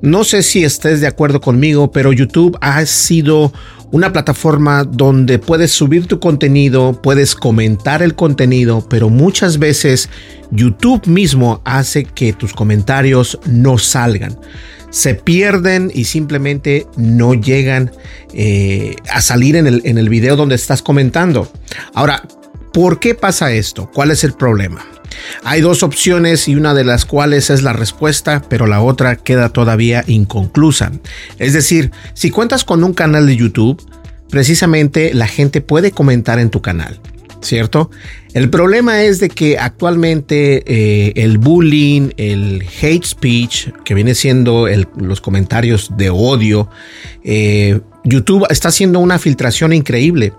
No sé si estés de acuerdo conmigo, pero YouTube ha sido una plataforma donde puedes subir tu contenido, puedes comentar el contenido, pero muchas veces YouTube mismo hace que tus comentarios no salgan. Se pierden y simplemente no llegan eh, a salir en el, en el video donde estás comentando. Ahora, ¿por qué pasa esto? ¿Cuál es el problema? Hay dos opciones y una de las cuales es la respuesta, pero la otra queda todavía inconclusa. Es decir, si cuentas con un canal de YouTube, precisamente la gente puede comentar en tu canal. ¿Cierto? El problema es de que actualmente eh, el bullying, el hate speech, que viene siendo los comentarios de odio, eh, YouTube está haciendo una filtración increíble.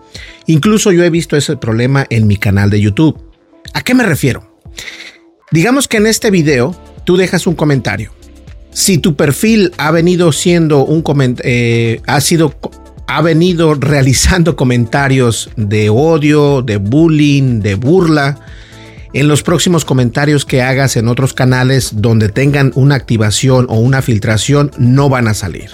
Incluso yo he visto ese problema en mi canal de YouTube. ¿A qué me refiero? Digamos que en este video tú dejas un comentario. Si tu perfil ha venido siendo un eh, ha sido ha venido realizando comentarios de odio, de bullying, de burla, en los próximos comentarios que hagas en otros canales donde tengan una activación o una filtración no van a salir.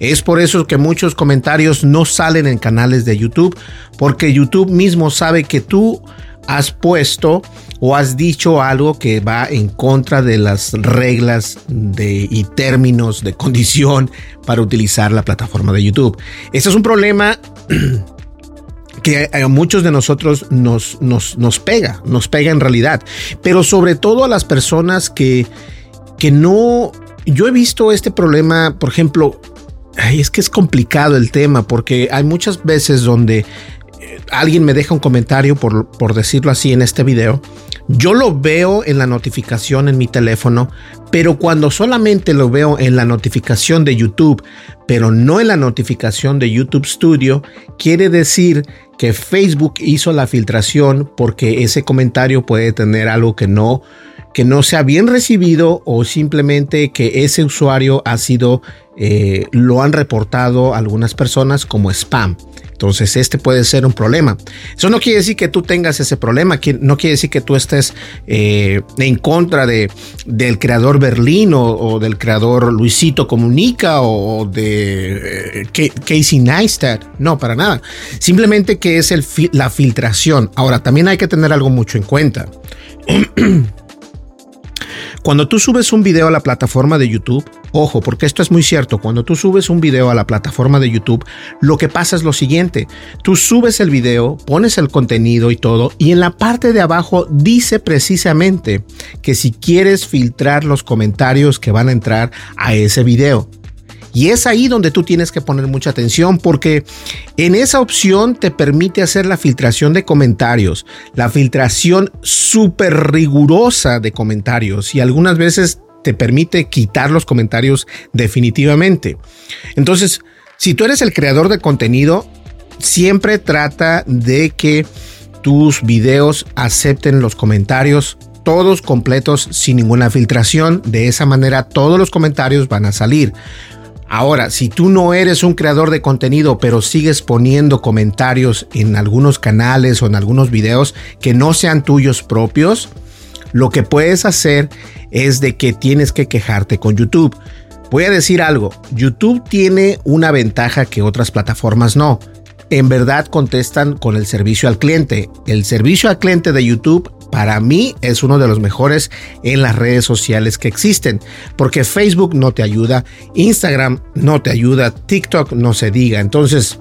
Es por eso que muchos comentarios no salen en canales de YouTube, porque YouTube mismo sabe que tú has puesto o has dicho algo que va en contra de las reglas de, y términos de condición para utilizar la plataforma de YouTube. Este es un problema que a muchos de nosotros nos, nos, nos pega, nos pega en realidad, pero sobre todo a las personas que, que no... Yo he visto este problema, por ejemplo, es que es complicado el tema porque hay muchas veces donde alguien me deja un comentario, por, por decirlo así, en este video, yo lo veo en la notificación en mi teléfono, pero cuando solamente lo veo en la notificación de YouTube, pero no en la notificación de YouTube Studio, quiere decir que Facebook hizo la filtración porque ese comentario puede tener algo que no que no sea bien recibido o simplemente que ese usuario ha sido eh, lo han reportado algunas personas como spam. Entonces este puede ser un problema. Eso no quiere decir que tú tengas ese problema, no quiere decir que tú estés eh, en contra de, del creador Berlín o, del creador Luisito Comunica o, de eh, Casey Neistat. No, para nada. Simplemente que es la filtración. Ahora, también hay que tener algo mucho en cuenta. Cuando tú subes un video a la plataforma de YouTube, ojo, porque esto es muy cierto, cuando tú subes un video a la plataforma de YouTube, lo que pasa es lo siguiente, tú subes el video, pones el contenido y todo, y en la parte de abajo dice precisamente que si quieres filtrar los comentarios que van a entrar a ese video. Y es ahí donde tú tienes que poner mucha atención porque en esa opción te permite hacer la filtración de comentarios, la filtración súper rigurosa de comentarios y algunas veces te permite quitar los comentarios definitivamente. Entonces, si tú eres el creador de contenido, siempre trata de que tus videos acepten los comentarios todos completos sin ninguna filtración. De esa manera todos los comentarios van a salir. Ahora, si tú no eres un creador de contenido, pero sigues poniendo comentarios en algunos canales o en algunos videos que no sean tuyos propios, lo que puedes hacer es de que tienes que quejarte con YouTube. Voy a decir algo, YouTube tiene una ventaja que otras plataformas no. En verdad contestan con el servicio al cliente. El servicio al cliente de YouTube para mí es uno de los mejores en las redes sociales que existen, porque Facebook no te ayuda, Instagram no te ayuda, TikTok no se diga. Entonces,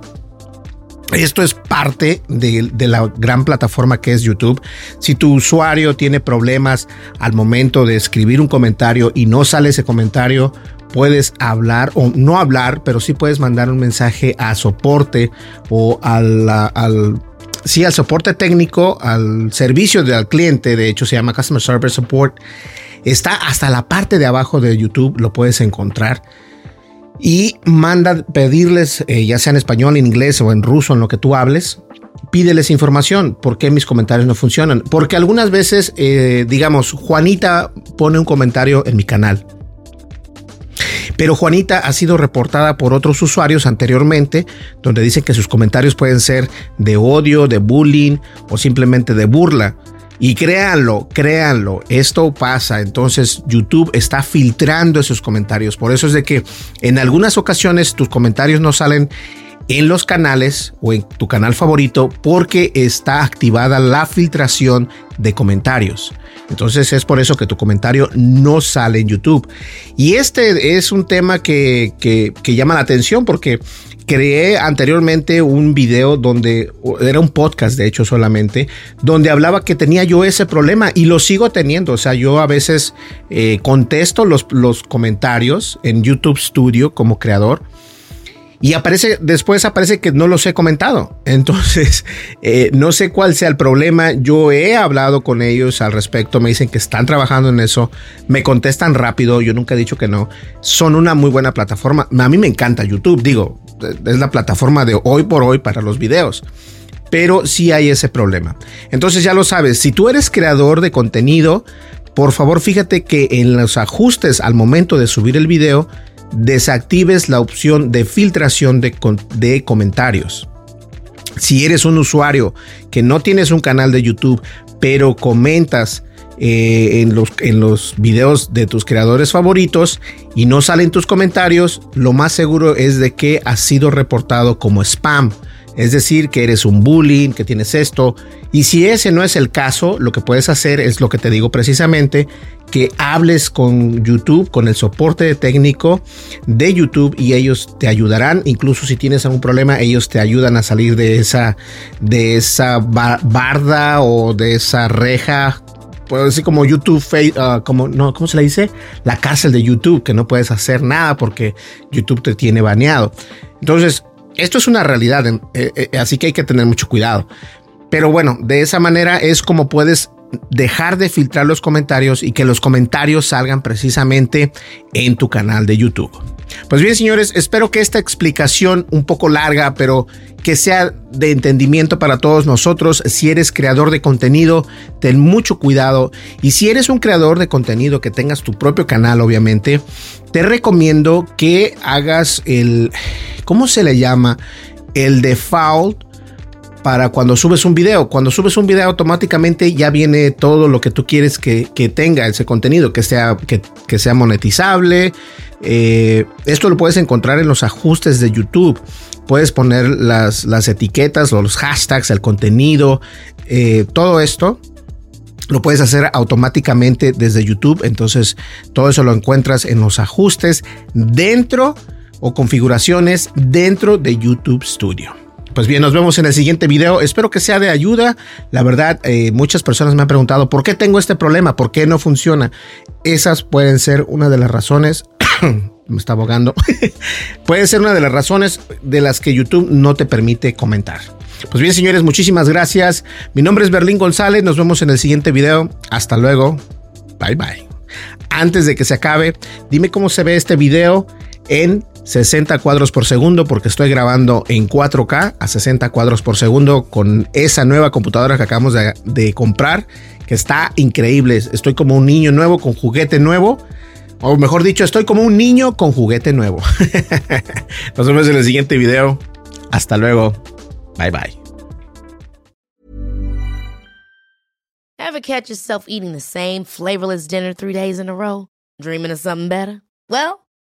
esto es parte de, la gran plataforma que es YouTube. Si tu usuario tiene problemas al momento de escribir un comentario y no sale ese comentario, puedes hablar o no hablar, pero sí puedes mandar un mensaje a soporte o al, al sí, al soporte técnico, al servicio del cliente, de hecho se llama Customer Service Support. Está hasta la parte de abajo de YouTube, lo puedes encontrar y manda pedirles, eh, ya sea en español, en inglés o en ruso, en lo que tú hables, pídeles información. ¿Por qué mis comentarios no funcionan? Porque algunas veces, eh, digamos, Juanita pone un comentario en mi canal. Pero Juanita ha sido reportada por otros usuarios anteriormente, donde dicen que sus comentarios pueden ser de odio, de bullying o simplemente de burla. Y créanlo, créanlo, esto pasa. Entonces YouTube está filtrando esos comentarios. Por eso es de que en algunas ocasiones tus comentarios no salen en los canales o en tu canal favorito porque está activada la filtración de comentarios. Entonces es por eso que tu comentario no sale en YouTube. Y este es un tema que, que, llama la atención porque creé anteriormente un video donde era un podcast, de hecho, solamente, donde hablaba que tenía yo ese problema y lo sigo teniendo. O sea, yo a veces eh, contesto los, los comentarios en YouTube Studio como creador y aparece, después aparece que no los he comentado. Entonces, eh, no sé cuál sea el problema. Yo he hablado con ellos al respecto. Me dicen que están trabajando en eso. Me contestan rápido. Yo nunca he dicho que no. Son una muy buena plataforma. A mí me encanta YouTube. Digo, es la plataforma de hoy por hoy para los videos. Pero sí hay ese problema. Entonces ya lo sabes. Si tú eres creador de contenido, por favor fíjate que en los ajustes al momento de subir el video, desactives la opción de filtración de, comentarios. Si eres un usuario que no tienes un canal de YouTube, pero comentas eh, en, los, en los videos de tus creadores favoritos y no salen tus comentarios, lo más seguro es de que has sido reportado como spam. Es decir, que eres un bullying, que tienes esto. Y si ese no es el caso, lo que puedes hacer es lo que te digo precisamente, que hables con YouTube, con el soporte técnico de YouTube y ellos te ayudarán. Incluso si tienes algún problema, ellos te ayudan a salir de esa, de esa barda o de esa reja. Puedo decir como YouTube, uh, como, no, ¿cómo se le dice? La cárcel de YouTube, que no puedes hacer nada porque YouTube te tiene baneado. Entonces, esto es una realidad, eh, eh, así que hay que tener mucho cuidado. Pero bueno, de esa manera es como puedes dejar de filtrar los comentarios y que los comentarios salgan precisamente en tu canal de YouTube. Pues bien, señores, espero que esta explicación un poco larga, pero que sea de entendimiento para todos nosotros. Si eres creador de contenido, ten mucho cuidado. Y si eres un creador de contenido que tengas tu propio canal, obviamente, te recomiendo que hagas el, ¿cómo se le llama? El default para cuando subes un video. Cuando subes un video automáticamente ya viene todo lo que tú quieres que, tenga ese contenido, que sea, que, sea monetizable. Eh, esto lo puedes encontrar en los ajustes de YouTube. Puedes poner las, las etiquetas los hashtags, el contenido, eh, todo esto. Lo puedes hacer automáticamente desde YouTube. Entonces todo eso lo encuentras en los ajustes dentro o configuraciones dentro de YouTube Studio. Pues bien, nos vemos en el siguiente video. Espero que sea de ayuda. La verdad, eh, muchas personas me han preguntado por qué tengo este problema, por qué no funciona. Esas pueden ser una de las razones. me está abogando. puede ser una de las razones de las que YouTube no te permite comentar. Pues bien, señores, muchísimas gracias. Mi nombre es Berlín González. Nos vemos en el siguiente video. Hasta luego. Bye bye. Antes de que se acabe, dime cómo se ve este video en 60 cuadros por segundo porque estoy grabando en 4K a 60 cuadros por segundo con esa nueva computadora que acabamos de, comprar que está increíble. Estoy como un niño nuevo con juguete nuevo O mejor dicho, estoy como un niño con juguete nuevo. Nos vemos en el siguiente video. Hasta luego. Bye bye. Ever catch yourself eating the same flavorless dinner three days in a row? Dreaming of something better? Well,